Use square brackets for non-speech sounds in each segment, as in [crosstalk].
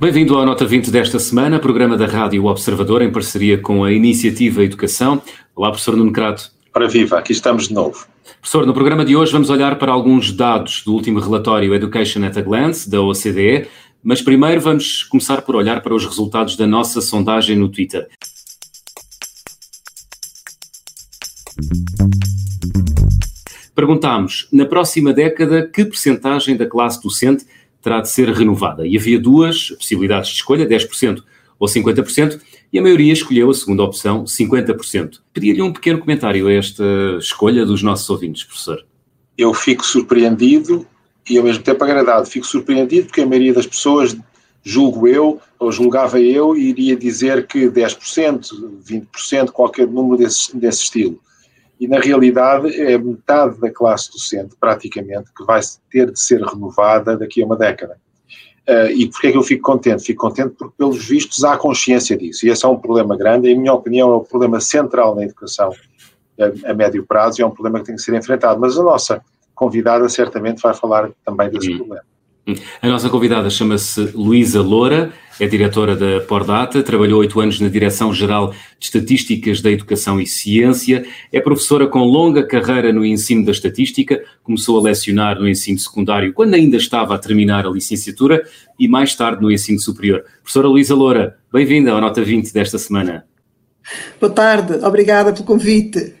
Bem-vindo à Nota 20 desta semana, programa da Rádio Observador em parceria com a Iniciativa Educação. Olá, professor Nuno Crato. Ora viva, aqui estamos de novo. Professor, no programa de hoje vamos olhar para alguns dados do último relatório Education at a Glance, da OCDE, mas primeiro vamos começar por olhar para os resultados da nossa sondagem no Twitter. Perguntámos, na próxima década, que percentagem da classe docente terá de ser renovada? E havia duas possibilidades de escolha, 10% ou 50%, e a maioria escolheu a segunda opção, 50%. Pedia-lhe um pequeno comentário a esta escolha dos nossos ouvintes, professor. Eu fico surpreendido e ao mesmo tempo agradado. Fico surpreendido porque a maioria das pessoas, julgo eu, ou julgava eu, iria dizer que 10%, 20%, qualquer número desse, desse estilo. E na realidade é metade da classe docente, praticamente, que vai ter de ser renovada daqui a uma década. Uh, e porquê é que eu fico contente? Fico contente porque, pelos vistos, há consciência disso. E esse é um problema grande, e, em minha opinião, é o problema central na educação a, a, médio prazo e é um problema que tem que ser enfrentado. Mas a nossa convidada certamente vai falar também desse hum. problema. A nossa convidada chama-se Luísa Loura, é diretora da Pordata, trabalhou oito anos na Direção-Geral de Estatísticas da Educação e Ciência, é professora com longa carreira no ensino da estatística, começou a lecionar no ensino secundário quando ainda estava a terminar a licenciatura e mais tarde no ensino superior. Professora Luísa Loura, bem-vinda à Nota 20 desta semana. Boa tarde, obrigada pelo convite.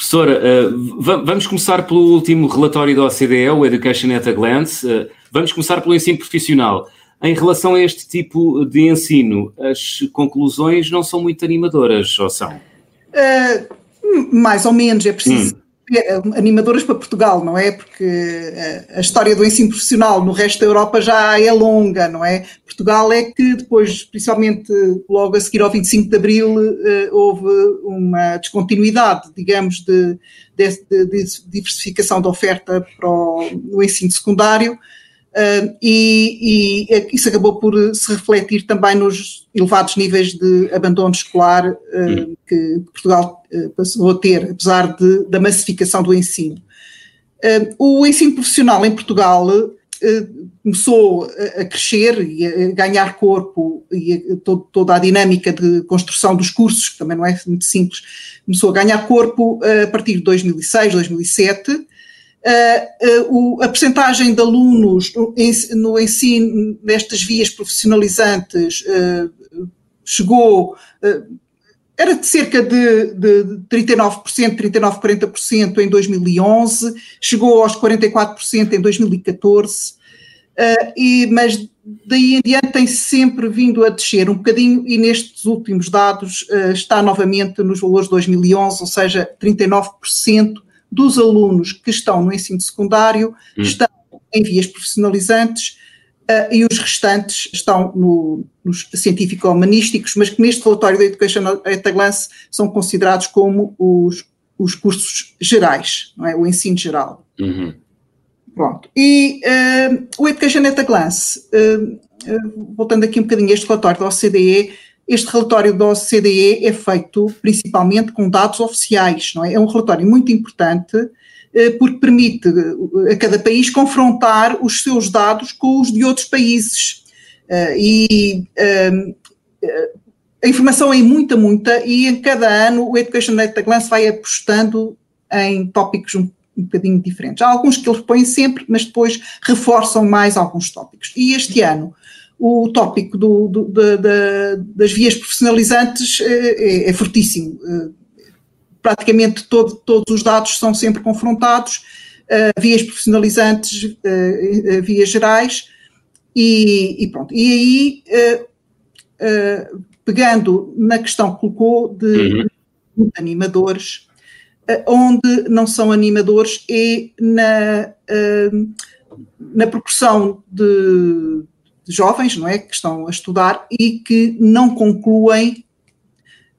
Professora, uh, vamos começar pelo último relatório da OCDE, o Education at a Glance. Uh, vamos começar pelo ensino profissional. Em relação a este tipo de ensino, as conclusões não são muito animadoras, ou são? Uh, mais ou menos, é preciso. Hum. Animadoras para Portugal, não é? Porque a história do ensino profissional no resto da Europa já é longa, não é? Portugal é que depois, principalmente logo a seguir ao 25 de Abril, houve uma descontinuidade, digamos, de, de, de diversificação da oferta para o, no ensino secundário Uh, e, e, isso acabou por se refletir também nos elevados níveis de abandono escolar uh, que Portugal uh, passou a ter, apesar de, da massificação do ensino. o ensino profissional em Portugal começou a, a, crescer e a ganhar corpo e a, todo, toda a dinâmica de construção dos cursos, que também não é muito simples, começou a ganhar corpo a partir de 2006, 2007, Uh, uh, o, a percentagem de alunos no, no ensino nestas vias profissionalizantes uh, chegou, era de cerca de, de 39%, 39, 40% em 2011, chegou aos 44% em 2014, e, mas daí em diante tem sempre vindo a descer um bocadinho e nestes últimos dados está novamente nos valores de 2011, ou seja, 39% dos alunos que estão no ensino secundário hum. estão em vias profissionalizantes uh, e os restantes estão no, nos científico-humanísticos, mas que neste relatório da Education at a Glance são considerados como os, os cursos gerais, não é? o ensino geral. Uhum. Pronto. E uh, o Education at a Glance, uh, voltando aqui um bocadinho a este relatório da OCDE, este relatório da OCDE é feito principalmente com dados oficiais, não é? É um relatório muito importante eh, porque permite eh, a cada país confrontar os seus dados com os de outros países. Eh, e a informação é muita, muita, e em cada ano o Education at a Glance vai apostando em tópicos um, um bocadinho diferentes. Há alguns que eles põem sempre, mas depois reforçam mais alguns tópicos. E este ano o tópico do, do, da, da, das vias profissionalizantes é, é fortíssimo. Eh, praticamente todo, todos os dados são sempre confrontados, uh, vias profissionalizantes, vias gerais, e, e, pronto. E aí, pegando na questão que colocou de uhum. animadores, onde não são animadores é na, na proporção de jovens, não é, que estão a estudar e que não concluem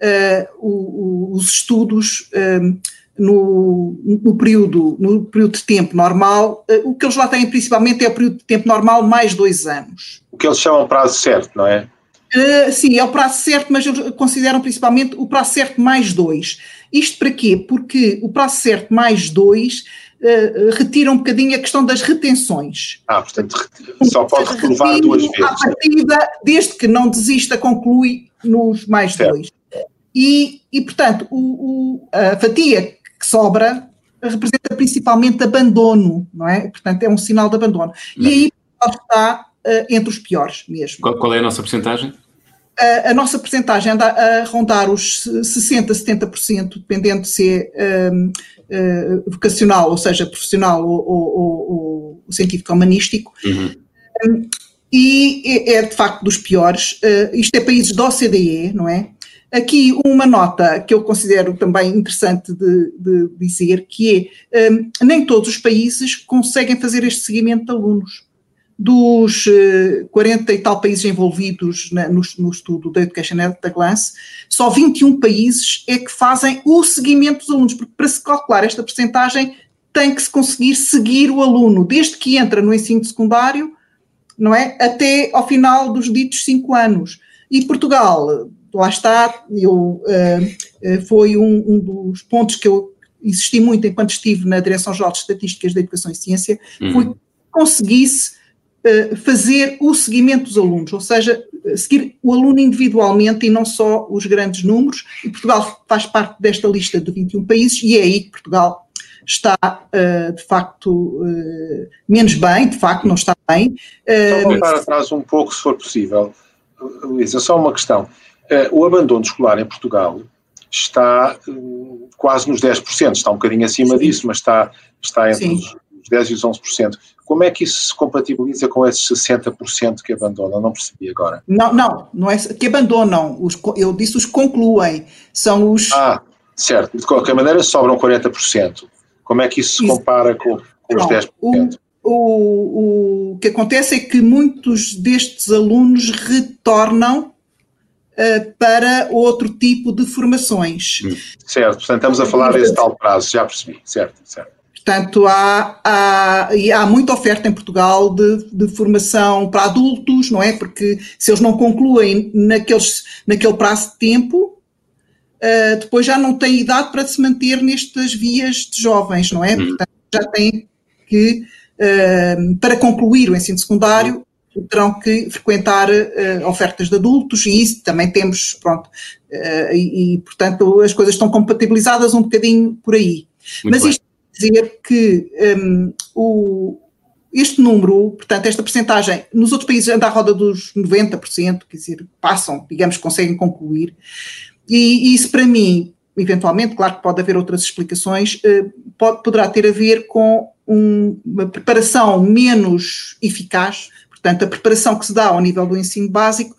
uh, o, o, os estudos uh, no, no, período, no período de tempo normal, uh, o que eles lá têm principalmente é o período de tempo normal mais dois anos. O que eles chamam prazo certo, não é? Uh, sim, é o prazo certo, mas eles consideram principalmente o prazo certo mais dois. Isto para quê? Porque o prazo certo mais dois uh, retira um bocadinho a questão das retenções. Ah, portanto, só pode reprovar duas vezes. A partida, desde que não desista, conclui nos mais certo. dois. E, e portanto, o, o, a fatia que sobra representa principalmente abandono, não é? Portanto, é um sinal de abandono. Não. E aí está uh, entre os piores mesmo. Qual, qual é a nossa porcentagem? A nossa porcentagem anda a rondar os 60%, 70%, dependendo se é um, uh, vocacional, ou seja, profissional ou, ou, ou científico humanístico. Uhum. Um, e é, é, de facto dos piores. Uh, isto é países da OCDE, não é? Aqui uma nota que eu considero também interessante de, de dizer, que é um, nem todos os países conseguem fazer este seguimento de alunos. Dos uh, 40 e tal países envolvidos na, no, no, estudo da Education at a Glance, só 21 países é que fazem o seguimento dos alunos, porque para se calcular esta percentagem tem que se conseguir seguir o aluno, desde que entra no ensino secundário, não é, até ao final dos ditos 5 anos. E Portugal, lá está, eu, uh, foi um, um, dos pontos que eu insisti muito enquanto estive na Direção-Geral de Estatísticas da Educação e Ciência, uhum. foi que conseguisse fazer o seguimento dos alunos, ou seja, seguir o aluno individualmente e não só os grandes números, e Portugal faz parte desta lista de 21 países, e é aí que Portugal está uh, de facto menos bem, de facto não está bem. Só voltar atrás um pouco, se for possível. Luísa, só uma questão. Eh, o abandono escolar em Portugal está quase nos 10%, está um bocadinho acima Sim. disso, mas está, está entre Sim. os 10% e os 11%. Como é que isso se compatibiliza com esses 60% que abandonam? Não percebi agora. Não, não, não é que abandonam, os, eu disse os concluem, são os... Ah, certo, de qualquer maneira sobram 40%. Como é que isso se compara com, com não, os 10%? O, o, o que acontece é que muitos destes alunos retornam uh, para outro tipo de formações. Hum, certo, portanto estamos a falar desse tal prazo, já percebi, certo, certo. Portanto, há, há, há muita oferta em Portugal de, de, formação para adultos, não é? Porque se eles não concluem naqueles, naquele prazo de tempo, uh, depois já não têm idade para se manter nestas vias de jovens, não é? Hum. Portanto, já têm que, uh, para concluir o ensino secundário, terão que frequentar uh, ofertas de adultos e isso também temos, pronto, e, e, portanto as coisas estão compatibilizadas um bocadinho por aí. Muito Mas bem. isto dizer que um, o, este número, portanto, esta percentagem, nos outros países anda à roda dos 90%, quer dizer, passam, digamos, conseguem concluir, e, e isso para mim, eventualmente, claro que pode haver outras explicações, uh, pode, poderá ter a ver com um, uma preparação menos eficaz Portanto, a preparação que se dá ao nível do ensino básico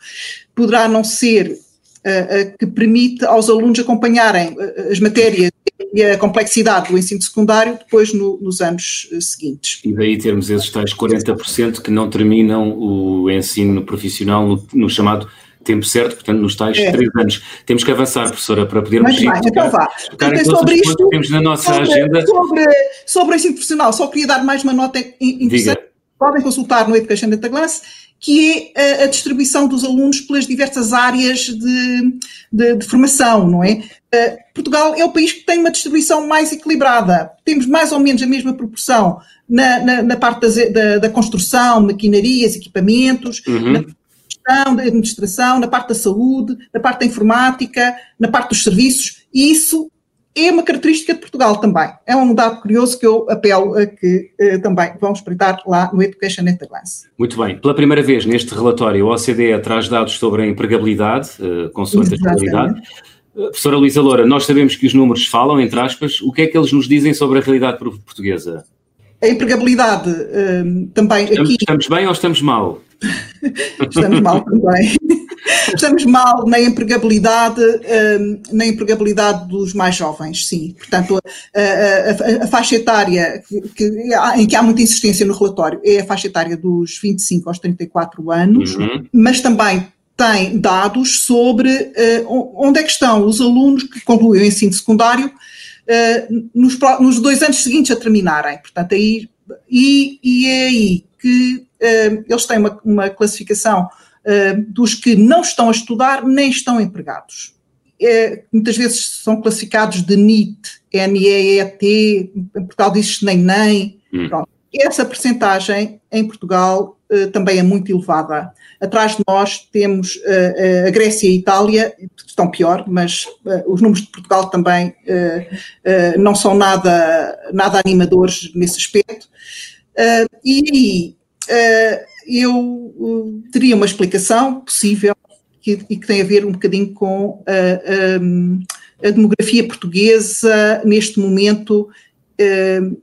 poderá não ser uh, que permite aos alunos acompanharem uh, as matérias e a complexidade do ensino secundário depois no, nos anos seguintes. E daí termos esses tais 40% que não terminam o ensino profissional no, no chamado tempo certo, portanto, nos tais é. três anos. Temos que avançar, professora, para podermos Muito bem, então vá. Então, sobre isto, temos na nossa sobre, agenda. Sobre, sobre o ensino profissional, só queria dar mais uma nota interessante. Diga podem consultar no Education Data Glass, que é a, distribuição dos alunos pelas diversas áreas de, de, de formação, não é? Uh, Portugal é o país que tem uma distribuição mais equilibrada. Temos mais ou menos a mesma proporção na, na, na parte das, da, da, construção, maquinarias, equipamentos, uhum. na gestão, da administração, na parte da saúde, na parte da informática, na parte dos serviços, e isso é uma característica de Portugal também. É um dado curioso que eu apelo a que eh, também vão espreitar lá no Education at a Glance. Muito bem. Pela primeira vez neste relatório, a OCDE traz dados sobre a empregabilidade, eh, consoante a escolaridade. Uh, professora Luísa Loura, nós sabemos que os números falam, entre aspas, o que é que eles nos dizem sobre a realidade portuguesa? A empregabilidade eh, também estamos, aqui... Estamos bem ou estamos mal? [laughs] estamos mal também. Estamos mal na empregabilidade, hum, na empregabilidade dos mais jovens, sim. Portanto, a, a, a faixa etária que, que, em que há muita insistência no relatório é a faixa etária dos 25 aos 34 anos, uhum. mas também tem dados sobre uh, onde é que estão os alunos que concluem o ensino secundário uh, nos, nos, dois anos seguintes a terminarem. Portanto, aí, e, e é aí que uh, eles têm uma, uma classificação uh, dos que não estão a estudar nem estão empregados. muitas vezes são classificados de NEET, N-E-E-T, em Portugal diz-se nem nem. Hum. Essa percentagem em Portugal também é muito elevada. Atrás de nós temos uh, a Grécia e a Itália, que estão pior, mas uh, os números de Portugal também uh, não são nada, nada animadores nesse aspecto. e aí eu teria uma explicação possível que, e que tem a ver um bocadinho com a, a demografia portuguesa neste momento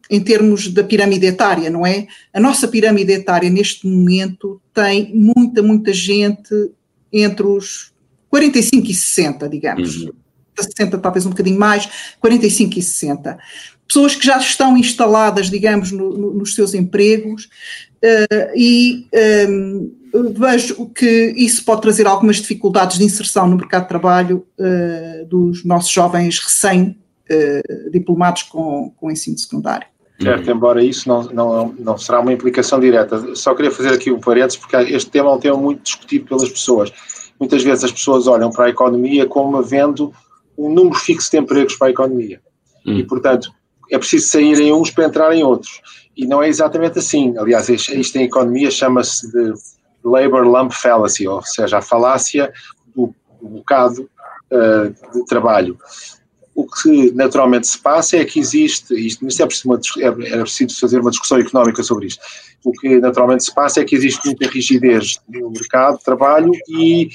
em termos da pirâmide etária, não é? A nossa pirâmide etária neste momento tem muita, muita gente entre os 45 e 60, digamos. Uhum. 60 talvez um bocadinho mais, 45 e 60. Pessoas que já estão instaladas, digamos, no, no, nos seus empregos uh, e um, vejo que isso pode trazer algumas dificuldades de inserção no mercado de trabalho uh, dos nossos jovens recém uh, diplomados com, com ensino secundário. Certo, embora isso não, não, não será uma implicação direta. Só queria fazer aqui um parênteses, porque este tema é um tema muito discutido pelas pessoas. Muitas vezes as pessoas olham para a economia como havendo um número fixo de empregos para a economia. Hum. E, portanto, é preciso sair em uns para entrar em outros. E não é exatamente assim. Aliás, isto em economia chama-se de labor lump fallacy, ou seja, a falácia do, do bocado uh, de trabalho o que naturalmente se passa é que existe, isto, isto é, preciso uma, é, é preciso fazer uma discussão económica sobre isto, o que naturalmente se passa é que existe muita rigidez no mercado de trabalho e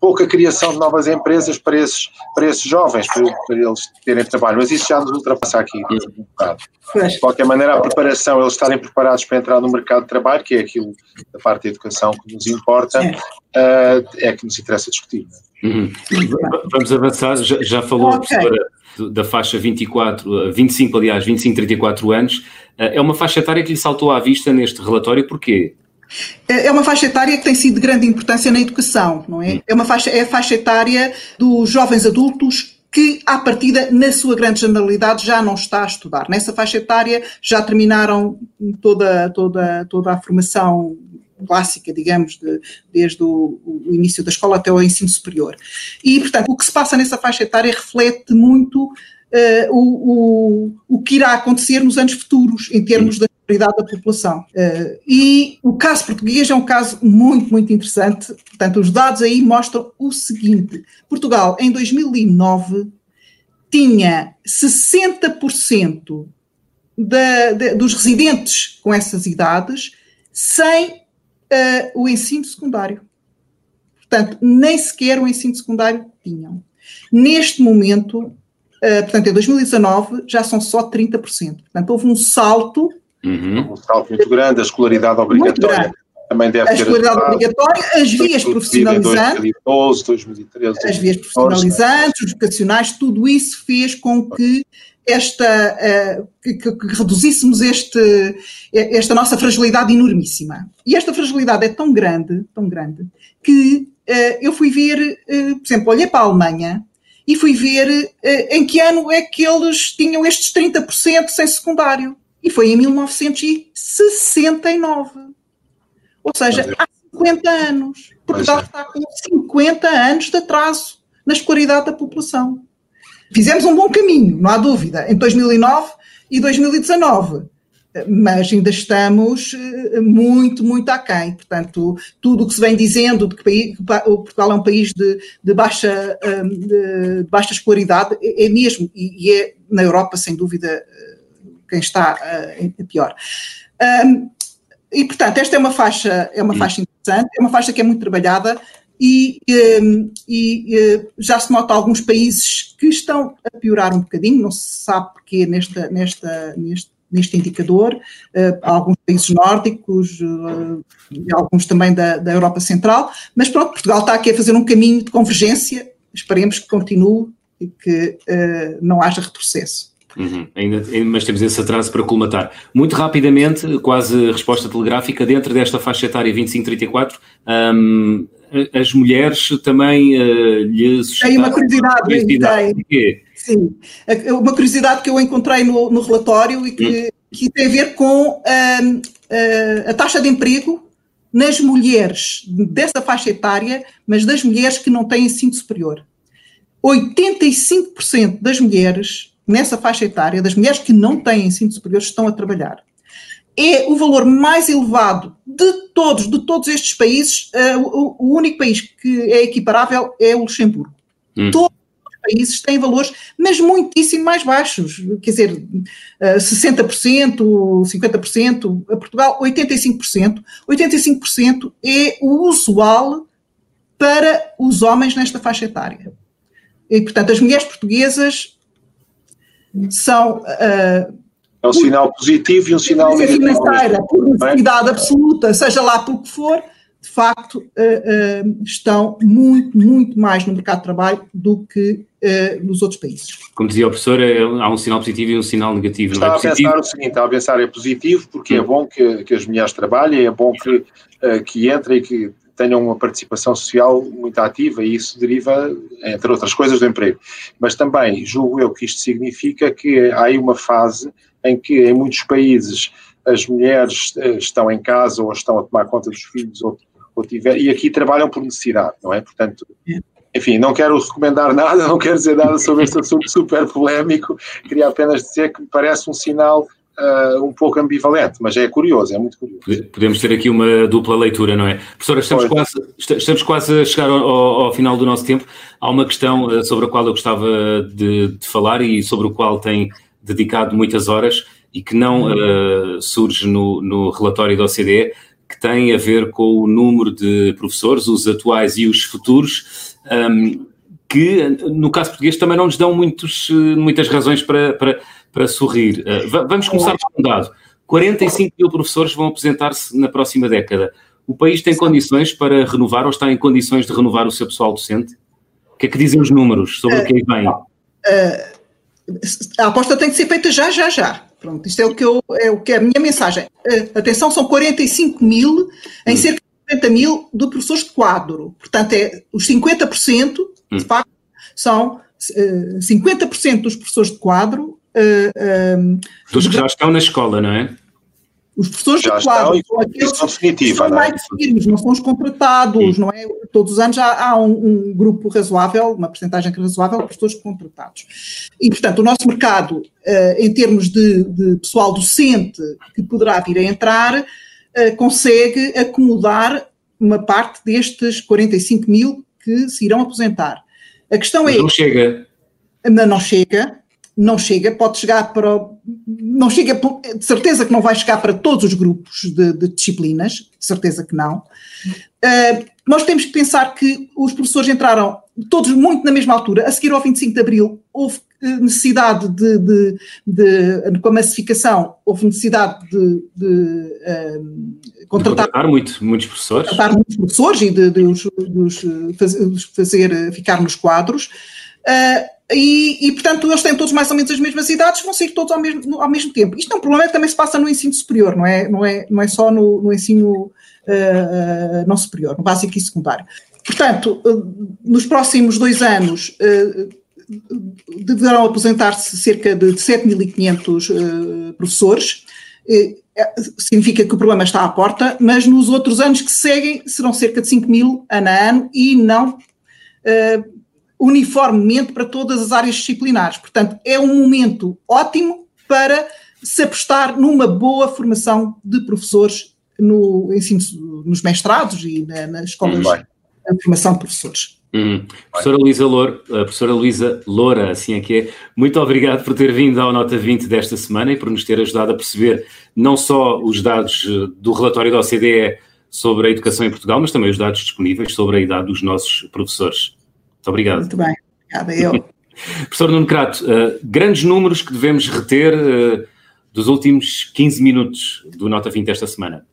pouca criação de novas empresas para esses, para esses jovens, para, para eles terem trabalho, mas isso já nos ultrapassa aqui um bocado. De qualquer maneira, a preparação, eles estarem preparados para entrar no mercado de trabalho, que é aquilo da parte da educação que nos importa, uh, é que nos interessa discutir. Uhum. Vamos avançar, já, já falou okay. a professora da faixa 24, 25, eh, aliás, 25, 34 anos, eh, é uma faixa etária que lhe saltou à vista neste relatório, porquê? É, é uma faixa etária que tem sido de grande importância na educação, não é? Hum. É uma faixa, é a faixa etária dos jovens adultos que, à partida, na sua grande generalidade, já não está a estudar. Nessa faixa etária já terminaram toda, toda, toda a formação clássica, digamos, de, desde o, o, início da escola até o ensino superior. E, portanto, o que se passa nessa faixa etária reflete muito uh, o, o, o que irá acontecer nos anos futuros, em termos da prioridade da população. Uh, e o caso português é um caso muito, muito interessante. Portanto, os dados aí mostram o seguinte: Portugal, em 2009, tinha 60% da, de, dos residentes com essas idades sem uh, o ensino secundário. Portanto, nem sequer o ensino secundário tinham. Neste momento, uh, portanto, em 2019, já são só 30%. Portanto, houve um salto. Uhum. Um salto muito grande, a escolaridade obrigatória também deve a ter. A escolaridade obrigatória, as vias profissionalizantes. 2012, 2013. As vias profissionalizantes, os vocacionais, tudo isso fez com que esta, uh, que, que, reduzíssemos este, esta nossa fragilidade enormíssima. E esta fragilidade é tão grande, tão grande, que uh, eu fui ver, por exemplo, olhei para a Alemanha e fui ver em que ano é que eles tinham estes 30% sem secundário. E foi em 1969. Ou seja, há 50 anos. Portugal é. está com 50 anos de atraso na escolaridade da população. Fizemos um bom caminho, não há dúvida, em 2009 e 2019, mas ainda estamos eh, muito, muito aquém. Portanto, tudo o que se vem dizendo de que Portugal é um país de, de baixa, hum, de baixa escolaridade é, é mesmo, e é na Europa, sem dúvida, eh, quem está eh, pior. Hum, e, portanto, esta é uma faixa, é uma faixa interessante, é uma faixa que é muito trabalhada, e, ehm, e, eh, já se nota alguns países que estão a piorar um bocadinho, não se sabe porquê nesta, nesta, neste, neste indicador, uh, alguns países nórdicos uh, e alguns também da, da Europa Central, mas pronto, Portugal está aqui a fazer um caminho de convergência, esperemos que continue e que não haja retrocesso. Uhum. Ainda, mas temos esse atraso para colmatar. Muito rapidamente, quase resposta telegráfica, dentro desta faixa etária 25-34, um, as mulheres também uh, lhe Tem uma curiosidade, curiosidade. Tem. Sim, uma curiosidade que eu encontrei no, no relatório e que, hum. que, tem a ver com hum, a taxa de emprego nas mulheres dessa faixa etária, mas das mulheres que não têm ensino superior. 85% das mulheres nessa faixa etária, das mulheres que não têm ensino superior, estão a trabalhar. É o valor mais elevado de todos, de todos estes países. Uh, o, o, único país que é equiparável é o Luxemburgo. Hum. Todos países têm valores, mas muitíssimo mais baixos, quer dizer, 60%, 50%, a Portugal 85%. 85% é o usual para os homens nesta faixa etária. E, portanto, as mulheres portuguesas são. Uh, é um sinal positivo e um sinal negativo. financeira, por necessidade absoluta, seja lá por que for, de facto, uh, uh, estão muito, muito mais no mercado de trabalho do que uh, nos outros países. Como dizia o professor, é, há um sinal positivo e um sinal negativo. Estava é a pensar o seguinte, estava a pensar é positivo porque é hum. é bom que, que as mulheres trabalhem, é bom que, que entrem e que tenham uma participação social muito ativa e isso deriva, entre outras coisas, do emprego. Mas também julgo eu que isto significa que há aí uma fase em que em muitos países as mulheres estão em casa ou estão a tomar conta dos filhos ou ou tiver, e aqui trabalham por necessidade, não é? Portanto, enfim, não quero recomendar nada, [laughs] não quero dizer nada sobre este assunto super polémico, queria apenas dizer que me parece um sinal uh, um pouco ambivalente, mas é curioso, é muito curioso. Podemos ter aqui uma dupla leitura, não é? Professora, estamos, quase, estamos quase a chegar ao, ao, final do nosso tempo. Há uma questão uh, sobre a qual eu gostava de, de, falar e sobre o qual tem dedicado muitas horas e que não uh, surge no, no relatório da OCDE, que tem a ver com o número de professores, os atuais e os futuros, um, que no caso português também não nos dão muitos, muitas razões para, para, para sorrir. Uh, vamos começar com um dado. 45 mil professores vão apresentar-se na próxima década. O país tem condições para renovar ou está em condições de renovar o seu pessoal docente? O que é que dizem os números sobre o que aí vem? Uh, a aposta tem que ser feita já, já, já. Pronto, isto é o que, eu, é, o que é a minha mensagem. Atenção, são 45 mil em hum. cerca de 50 mil de professores de quadro. Portanto, é, os 50%, hum. de facto, são uh, eh, 50% dos professores de quadro. Uh, dos que já estão na escola, não é? Os professores já quadro são aqueles que são é? mais firmes, não são os contratados, Sim. não é? Todos os anos há, há um, um, grupo razoável, uma porcentagem razoável de professores contratados. E, portanto, o nosso mercado, uh, em termos de, de, pessoal docente que poderá vir a entrar, uh, consegue acomodar uma parte destes 45 mil que se irão aposentar. A questão Mas é. Não chega. Não, não chega, não chega, pode chegar para. Não chega, de certeza que não vai chegar para todos os grupos de, de disciplinas, de certeza que não. Uh, nós temos que pensar que os professores entraram todos muito na mesma altura. A seguir ao 25 de Abril, houve eh, necessidade de, de, de com a massificação, houve necessidade de, de uh, contratar, contratar muito, muitos professores. Contratar muitos professores e de, os, os fazer ficar nos quadros. Uh, e, e, portanto, eles têm todos mais ou menos as mesmas idades, vão sair todos ao mesmo, ao mesmo tempo. Isto é um problema que também se passa no ensino superior, não é, não é, não é só no, no ensino uh, não superior, no básico e secundário. Portanto, uh, nos próximos dois anos uh, deverão aposentar-se cerca de 7.500 professores. significa que o problema está à porta, mas nos outros anos que seguem serão cerca de 5 mil ano a ano e não uniformemente para todas as áreas disciplinares. Portanto, é um momento ótimo para se apostar numa boa formação de professores no ensino, nos mestrados e na, nas escolas hum, de formação de professores. Hum. Professora Luísa Loura, professora Luísa Loura, assim é que é, muito obrigado por ter vindo ao Nota 20 desta semana e por nos ter ajudado a perceber não só os dados eh, do relatório da OCDE sobre a educação em Portugal, mas também os dados disponíveis sobre a idade dos nossos professores. Muito obrigado. Muito bem, obrigada eu. [laughs] Professor Nuno Crato, uh, grandes números que devemos reter uh, dos últimos 15 minutos do Nota 20 esta semana.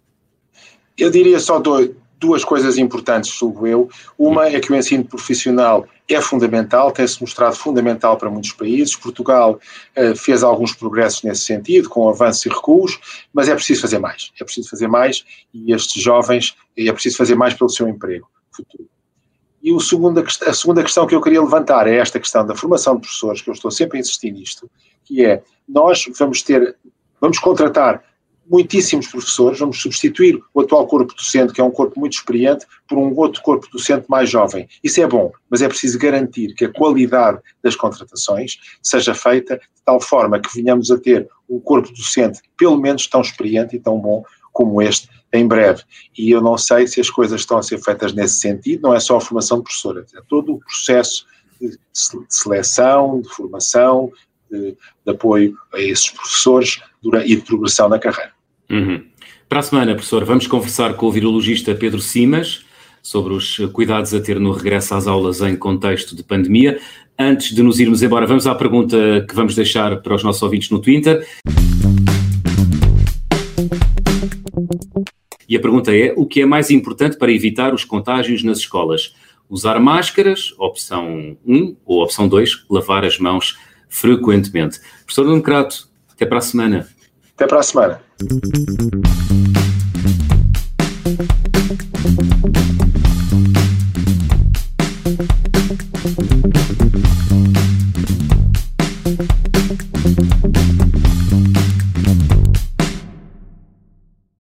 Eu diria só dois, duas coisas importantes, julgo eu. Uma é que o ensino profissional é fundamental, tem-se mostrado fundamental para muitos países. Portugal uh, fez alguns progressos nesse sentido, com avanços e recuos, mas é preciso fazer mais. É preciso fazer mais e estes jovens, é preciso fazer mais pelo seu emprego futuro. E o a segunda questão que eu queria levantar é esta questão da formação de professores, que eu estou sempre a insistir nisto, que é, nós vamos ter, vamos contratar muitíssimos professores, vamos substituir o atual corpo docente, que é um corpo muito experiente, por um outro corpo docente mais jovem. Isso é bom, mas é preciso garantir que a qualidade das contratações seja feita de tal forma que venhamos a ter um corpo docente pelo menos tão experiente e tão bom como este em breve. E eu não sei se as coisas estão a ser feitas nesse sentido, não é só a formação de professores, é todo o processo de seleção, de formação, de, de apoio a esses professores e de progressão na carreira. Uhum. Para a semana, professor, vamos conversar com o virologista Pedro Simas sobre os cuidados a ter no regresso às aulas em contexto de pandemia. Antes de nos irmos embora, vamos à pergunta que vamos deixar para os nossos ouvintes no Twitter. E a pergunta é: o que é mais importante para evitar os contágios nas escolas? Usar máscaras, opção 1, ou opção 2, lavar as mãos frequentemente. Professor Democrato, até para a semana. Até para a semana.